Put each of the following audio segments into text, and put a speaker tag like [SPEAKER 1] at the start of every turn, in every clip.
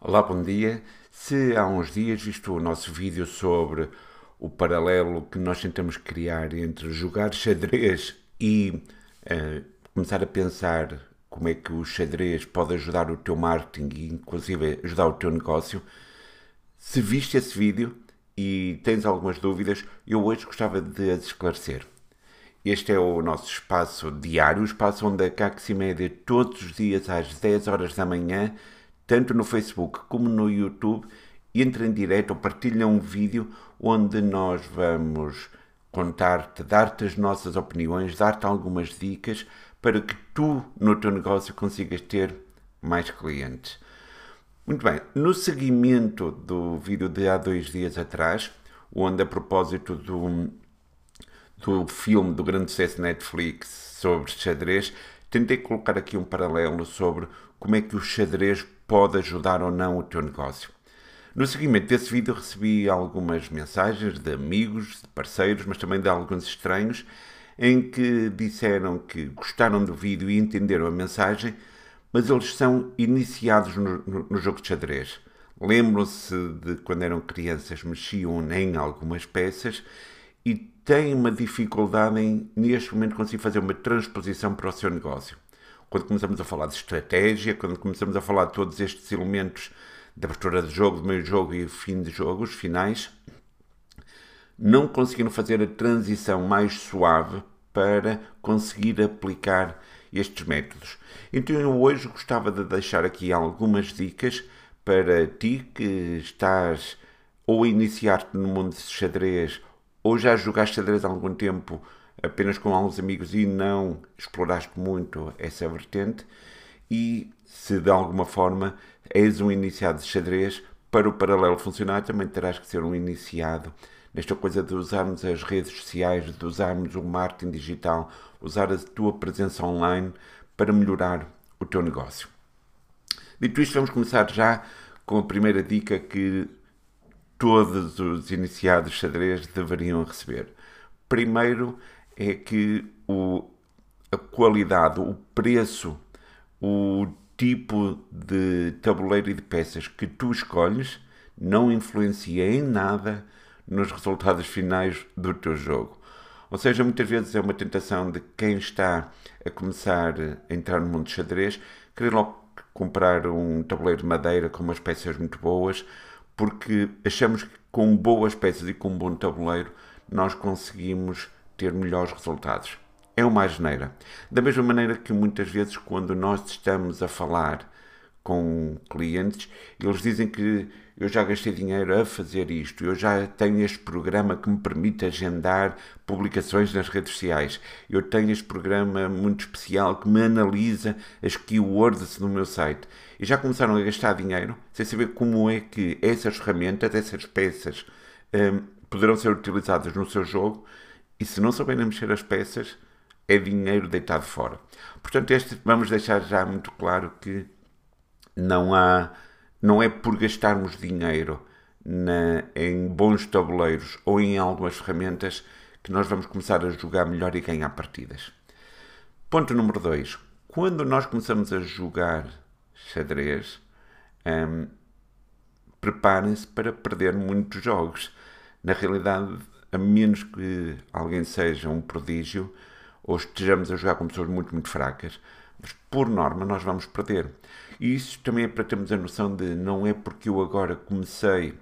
[SPEAKER 1] Olá, bom dia. Se há uns dias visto o nosso vídeo sobre o paralelo que nós tentamos criar entre jogar xadrez e uh, começar a pensar como é que o xadrez pode ajudar o teu marketing e inclusive ajudar o teu negócio, se viste esse vídeo e tens algumas dúvidas, eu hoje gostava de as esclarecer. Este é o nosso espaço diário, o espaço onde a Caximédia todos os dias às 10 horas da manhã tanto no Facebook como no YouTube, entra em direto ou partilha um vídeo onde nós vamos contar-te, dar-te as nossas opiniões, dar-te algumas dicas para que tu, no teu negócio, consigas ter mais clientes. Muito bem, no seguimento do vídeo de há dois dias atrás, onde a propósito do, do filme do grande sucesso Netflix sobre xadrez, tentei colocar aqui um paralelo sobre como é que o xadrez pode ajudar ou não o teu negócio. No seguimento desse vídeo recebi algumas mensagens de amigos, de parceiros, mas também de alguns estranhos, em que disseram que gostaram do vídeo e entenderam a mensagem, mas eles são iniciados no, no, no jogo de xadrez. Lembram-se de quando eram crianças, mexiam em algumas peças e têm uma dificuldade em, neste momento, conseguir fazer uma transposição para o seu negócio quando começamos a falar de estratégia, quando começamos a falar de todos estes elementos de abertura de jogo, de meio jogo e fim de jogo, os finais, não conseguiram fazer a transição mais suave para conseguir aplicar estes métodos. Então eu hoje gostava de deixar aqui algumas dicas para ti que estás ou a iniciar-te no mundo de xadrez ou já jogaste xadrez há algum tempo apenas com alguns amigos e não exploraste muito essa vertente, e se de alguma forma és um iniciado de xadrez, para o paralelo funcionar também terás que ser um iniciado nesta coisa de usarmos as redes sociais, de usarmos o marketing digital, usar a tua presença online para melhorar o teu negócio. Dito isto, vamos começar já com a primeira dica que todos os iniciados xadrez deveriam receber. Primeiro, é que o, a qualidade, o preço, o tipo de tabuleiro e de peças que tu escolhes não influencia em nada nos resultados finais do teu jogo. Ou seja, muitas vezes é uma tentação de quem está a começar a entrar no mundo de xadrez querer logo comprar um tabuleiro de madeira com umas peças muito boas, porque achamos que com boas peças e com um bom tabuleiro nós conseguimos ter melhores resultados. É uma asneira. Da mesma maneira que muitas vezes, quando nós estamos a falar com clientes, eles dizem que eu já gastei dinheiro a fazer isto, eu já tenho este programa que me permite agendar publicações nas redes sociais, eu tenho este programa muito especial que me analisa as keywords no meu site. E já começaram a gastar dinheiro sem saber como é que essas ferramentas, essas peças, um, poderão ser utilizadas no seu jogo e se não souberem mexer as peças, é dinheiro deitado fora. Portanto, este, vamos deixar já muito claro que não há, não é por gastarmos dinheiro na, em bons tabuleiros ou em algumas ferramentas que nós vamos começar a jogar melhor e ganhar partidas. Ponto número 2. Quando nós começamos a jogar xadrez, hum, preparem-se para perder muitos jogos. Na realidade, a menos que alguém seja um prodígio ou estejamos a jogar com pessoas muito, muito fracas, mas por norma nós vamos perder. E isso também é para termos a noção de não é porque eu agora comecei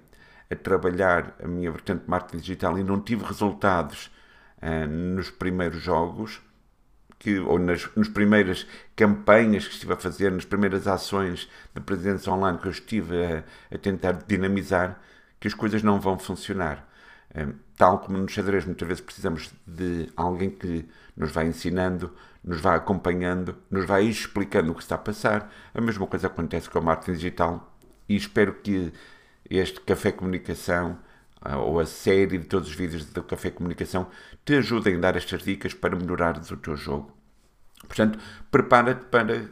[SPEAKER 1] a trabalhar a minha vertente de marketing digital e não tive resultados uh, nos primeiros jogos, que, ou nas, nas primeiras campanhas que estive a fazer, nas primeiras ações de presença online que eu estive a, a tentar dinamizar, que as coisas não vão funcionar. Ehm, tal como no xadrez, muitas vezes precisamos de alguém que nos vai ensinando, nos vai acompanhando, nos vai explicando o que está a passar. A mesma coisa acontece com a marketing digital e espero que este Café Comunicação ah, ou a série de todos os vídeos do Café Comunicação te ajudem a dar estas dicas para melhorares o teu jogo. Portanto, prepara-te para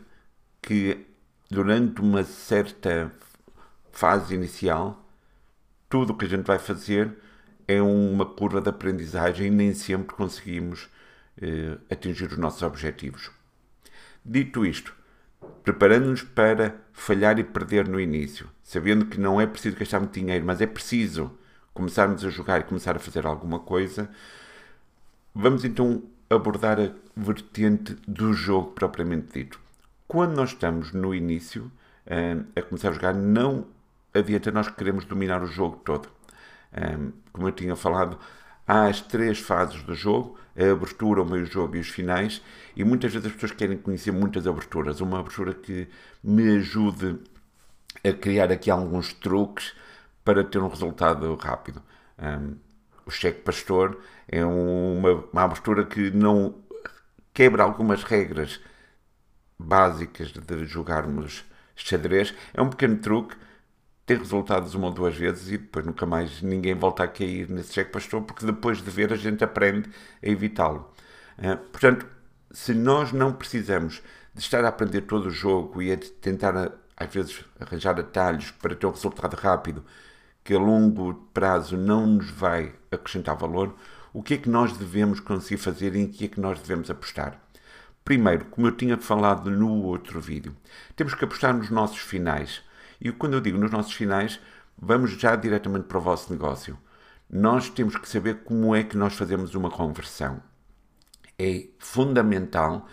[SPEAKER 1] que durante uma certa fase inicial, tudo o que a gente vai fazer é uma curva de aprendizagem e nem sempre conseguimos eh, atingir os nossos objetivos. Dito isto, preparando-nos para falhar e perder no início, sabendo que não é preciso gastar muito dinheiro, mas é preciso começarmos a jogar e começar a fazer alguma coisa, vamos então abordar a vertente do jogo propriamente dito. Quando nós estamos no início eh, a começar a jogar, não adianta nós queremos dominar o jogo todo. Eh, como eu tinha falado, há as três fases do jogo, a abertura, o meio-jogo e os finais, e muitas vezes as pessoas querem conhecer muitas aberturas. Uma abertura que me ajude a criar aqui alguns truques para ter um resultado rápido. Um, o cheque pastor é uma, uma abertura que não quebra algumas regras básicas de jogarmos xadrez. É um pequeno truque, tem resultados uma ou duas vezes e depois nunca mais ninguém volta a cair nesse cheque pastor, porque depois de ver a gente aprende a evitá-lo. Uh, portanto, se nós não precisamos de estar a aprender todo o jogo e a tentar, às vezes, arranjar atalhos para ter um resultado rápido que a longo prazo não nos vai acrescentar valor, o que é que nós devemos conseguir fazer e em que é que nós devemos apostar? Primeiro, como eu tinha falado no outro vídeo, temos que apostar nos nossos finais. E quando eu digo nos nossos finais, vamos já diretamente para o vosso negócio. Nós temos que saber como é que nós fazemos uma conversão. É fundamental,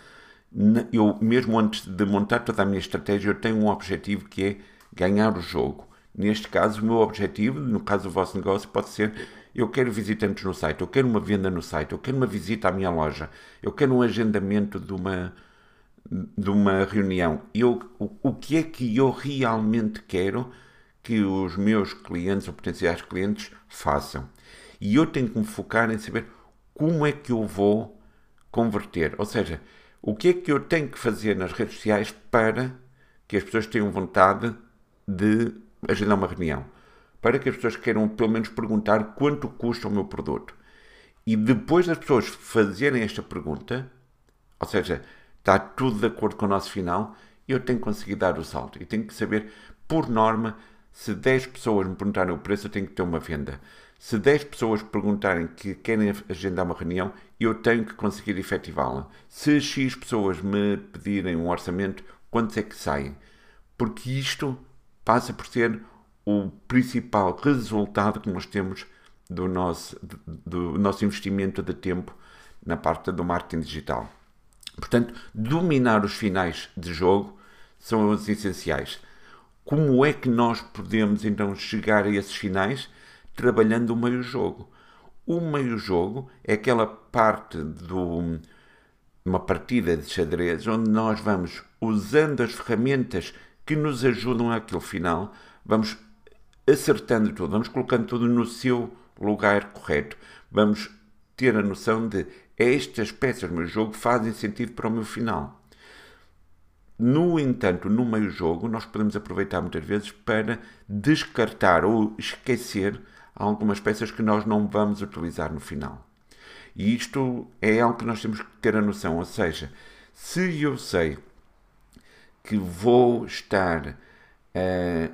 [SPEAKER 1] eu mesmo antes de montar toda a minha estratégia, eu tenho um objetivo que é ganhar o jogo. Neste caso, o meu objetivo, no caso do vosso negócio, pode ser: eu quero visitantes no site, eu quero uma venda no site, eu quero uma visita à minha loja, eu quero um agendamento de uma, de uma reunião. Eu, o, o que é que eu realmente quero que os meus clientes ou potenciais clientes façam? E eu tenho que me focar em saber como é que eu vou converter. Ou seja, o que é que eu tenho que fazer nas redes sociais para que as pessoas tenham vontade de agendar uma reunião, para que as pessoas queiram pelo menos perguntar quanto custa o meu produto. E depois das pessoas fazerem esta pergunta, ou seja, está tudo de acordo com o nosso final, eu tenho que conseguir dar o salto. E tenho que saber, por norma, se 10 pessoas me perguntarem o preço, eu tenho que ter uma venda. Se 10 pessoas perguntarem que querem agendar uma reunião, eu tenho que conseguir efetivá-la. Se X pessoas me pedirem um orçamento, quantos é que saem? Porque isto passa por ser o principal resultado que nós temos do nosso, do nosso investimento de tempo na parte do marketing digital. Portanto, dominar os finais de jogo são os essenciais. Como é que nós podemos então chegar a esses finais? Trabalhando o meio-jogo. O meio-jogo é aquela parte de uma partida de xadrez onde nós vamos usando as ferramentas que nos ajudam àquele final. Vamos acertando tudo, vamos colocando tudo no seu lugar correto. Vamos ter a noção de estas peças do meu jogo fazem sentido para o meu final. No entanto, no meio jogo, nós podemos aproveitar muitas vezes para descartar ou esquecer algumas peças que nós não vamos utilizar no final. E isto é algo que nós temos que ter a noção, ou seja, se eu sei que vou estar a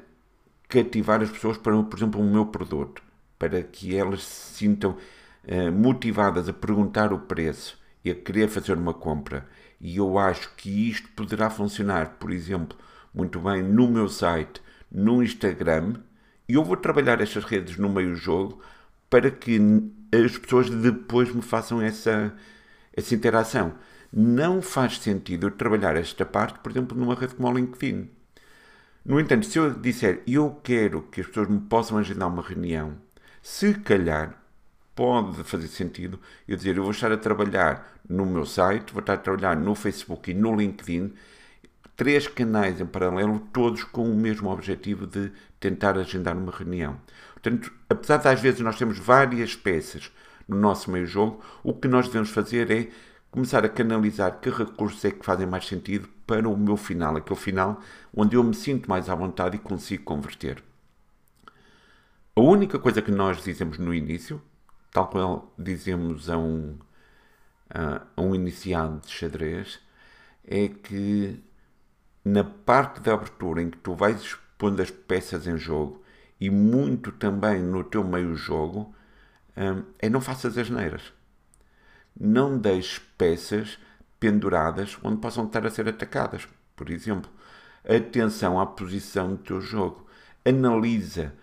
[SPEAKER 1] cativar as pessoas para, por exemplo, o meu produto, para que elas se sintam uh, motivadas a perguntar o preço e a querer fazer uma compra. E eu acho que isto poderá funcionar, por exemplo, muito bem no meu site, no Instagram, e eu vou trabalhar estas redes no meio jogo para que as pessoas depois me façam essa, essa interação não faz sentido eu trabalhar esta parte, por exemplo, numa rede como o LinkedIn. No entanto, se eu disser eu quero que as pessoas me possam agendar uma reunião, se calhar pode fazer sentido eu dizer eu vou estar a trabalhar no meu site, vou estar a trabalhar no Facebook e no LinkedIn, três canais em paralelo, todos com o mesmo objetivo de tentar agendar uma reunião. Portanto, apesar de às vezes nós temos várias peças no nosso meio jogo, o que nós devemos fazer é começar a canalizar que recursos é que fazem mais sentido para o meu final, aquele final onde eu me sinto mais à vontade e consigo converter. A única coisa que nós dizemos no início, tal qual dizemos a um, a um iniciante de xadrez, é que na parte da abertura em que tu vais expondo as peças em jogo e muito também no teu meio jogo, hum, é não faças as neiras não deixe peças penduradas onde possam estar a ser atacadas. por exemplo. Atenção à posição do teu jogo. Analisa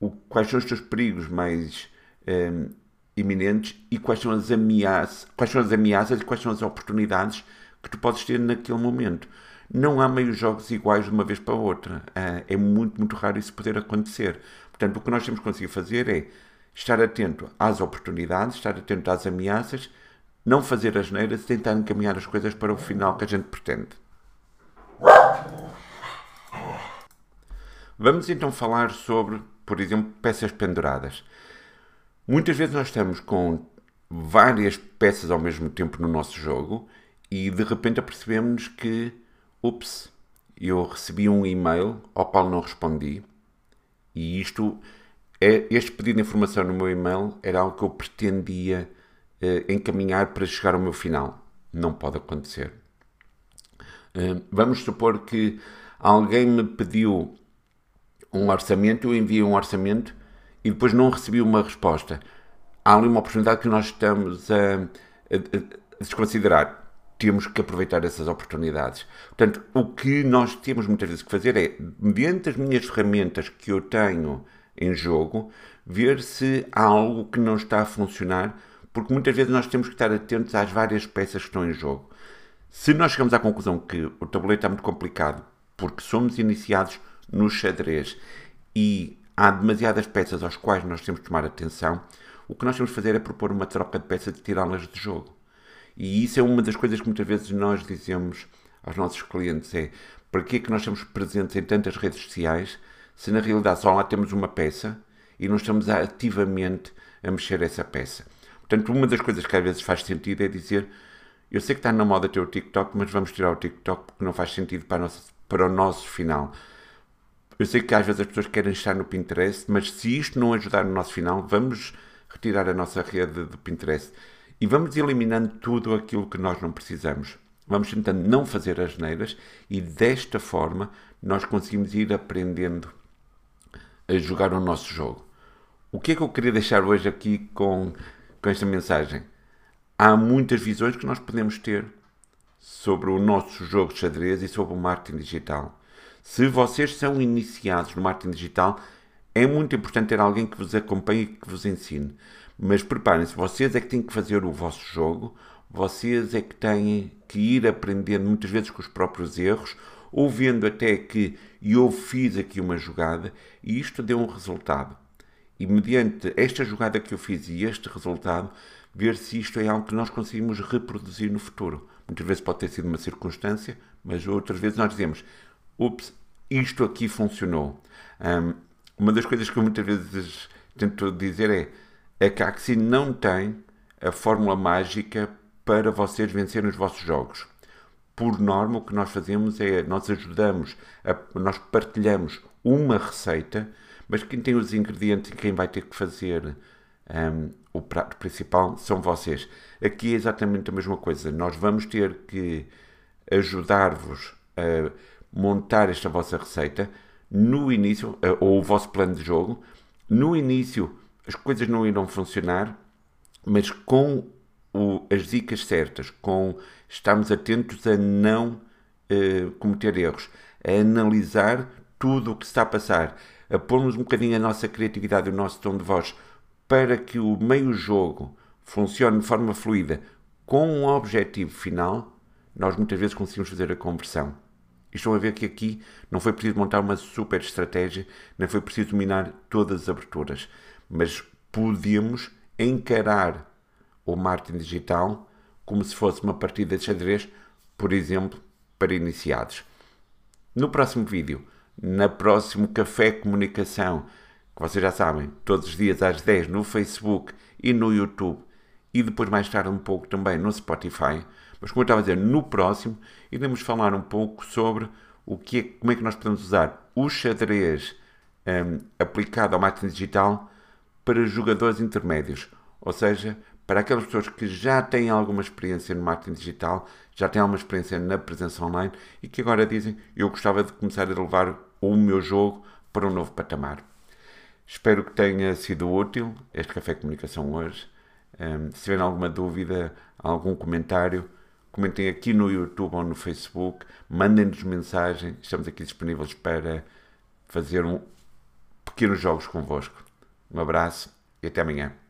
[SPEAKER 1] o, quais são os teus perigos mais um, iminentes e quais são as ameaças, quais são as ameaças e quais são as oportunidades que tu podes ter naquele momento. Não há meios jogos iguais de uma vez para outra. Ah, é muito, muito raro isso poder acontecer. Portanto, o que nós temos que conseguir fazer é estar atento às oportunidades, estar atento às ameaças, não fazer as neiras e tentar encaminhar as coisas para o final que a gente pretende. Vamos então falar sobre, por exemplo, peças penduradas. Muitas vezes nós estamos com várias peças ao mesmo tempo no nosso jogo e de repente apercebemos que, ups, eu recebi um e-mail ao qual não respondi e isto, é, este pedido de informação no meu e-mail era algo que eu pretendia eh, encaminhar para chegar ao meu final. Não pode acontecer. Eh, vamos supor que alguém me pediu um orçamento, eu enviei um orçamento e depois não recebi uma resposta. Há ali uma oportunidade que nós estamos a, a, a desconsiderar. Temos que aproveitar essas oportunidades. Portanto, o que nós temos muitas vezes que fazer é, mediante as minhas ferramentas que eu tenho em jogo, ver se há algo que não está a funcionar, porque muitas vezes nós temos que estar atentos às várias peças que estão em jogo. Se nós chegamos à conclusão que o tabuleiro está muito complicado, porque somos iniciados no xadrez e há demasiadas peças às quais nós temos de tomar atenção, o que nós temos de fazer é propor uma troca de peças e tirá-las de jogo. E isso é uma das coisas que muitas vezes nós dizemos aos nossos clientes, é para que é que nós estamos presentes em tantas redes sociais se na realidade só lá temos uma peça e não estamos ativamente a mexer essa peça. Portanto, uma das coisas que às vezes faz sentido é dizer eu sei que está na moda ter o TikTok, mas vamos tirar o TikTok porque não faz sentido para, nosso, para o nosso final. Eu sei que às vezes as pessoas querem estar no Pinterest, mas se isto não ajudar no nosso final, vamos retirar a nossa rede do Pinterest e vamos eliminando tudo aquilo que nós não precisamos. Vamos tentando não fazer as neiras e desta forma nós conseguimos ir aprendendo a jogar o nosso jogo. O que é que eu queria deixar hoje aqui com, com esta mensagem? Há muitas visões que nós podemos ter sobre o nosso jogo de xadrez e sobre o marketing digital. Se vocês são iniciados no marketing digital, é muito importante ter alguém que vos acompanhe e que vos ensine. Mas preparem-se, vocês é que têm que fazer o vosso jogo, vocês é que têm que ir aprendendo muitas vezes com os próprios erros, ou vendo até que eu fiz aqui uma jogada e isto deu um resultado. E mediante esta jogada que eu fiz e este resultado, ver se isto é algo que nós conseguimos reproduzir no futuro. Muitas vezes pode ter sido uma circunstância, mas outras vezes nós dizemos: ups, isto aqui funcionou. Um, uma das coisas que eu muitas vezes tento dizer é: a Caxi não tem a fórmula mágica para vocês vencerem os vossos jogos. Por norma, o que nós fazemos é nós ajudamos, a, nós partilhamos uma receita, mas quem tem os ingredientes e quem vai ter que fazer um, o prato principal são vocês. Aqui é exatamente a mesma coisa. Nós vamos ter que ajudar-vos a montar esta vossa receita no início, eh, ou o vosso plano de jogo. No início, as coisas não irão funcionar, mas com o, as dicas certas, com estarmos atentos a não uh, cometer erros, a analisar tudo o que está a passar, a pormos um bocadinho a nossa criatividade, o nosso tom de voz, para que o meio-jogo funcione de forma fluida com um objetivo final, nós muitas vezes conseguimos fazer a conversão. E estão a ver que aqui não foi preciso montar uma super estratégia, nem foi preciso dominar todas as aberturas, mas podemos encarar o marketing digital como se fosse uma partida de xadrez, por exemplo, para iniciados. No próximo vídeo, na próximo Café Comunicação, que vocês já sabem, todos os dias às 10 no Facebook e no YouTube, e depois mais tarde um pouco também no Spotify, mas como eu estava a dizer, no próximo iremos falar um pouco sobre o que é, como é que nós podemos usar o xadrez um, aplicado ao marketing digital para jogadores intermédios, ou seja, para aquelas pessoas que já têm alguma experiência no marketing digital, já têm alguma experiência na presença online e que agora dizem eu gostava de começar a levar o meu jogo para um novo patamar. Espero que tenha sido útil este Café Comunicação hoje. Um, se tiverem alguma dúvida, algum comentário, comentem aqui no YouTube ou no Facebook, mandem-nos mensagem, estamos aqui disponíveis para fazer um pequenos jogos convosco. Um abraço e até amanhã.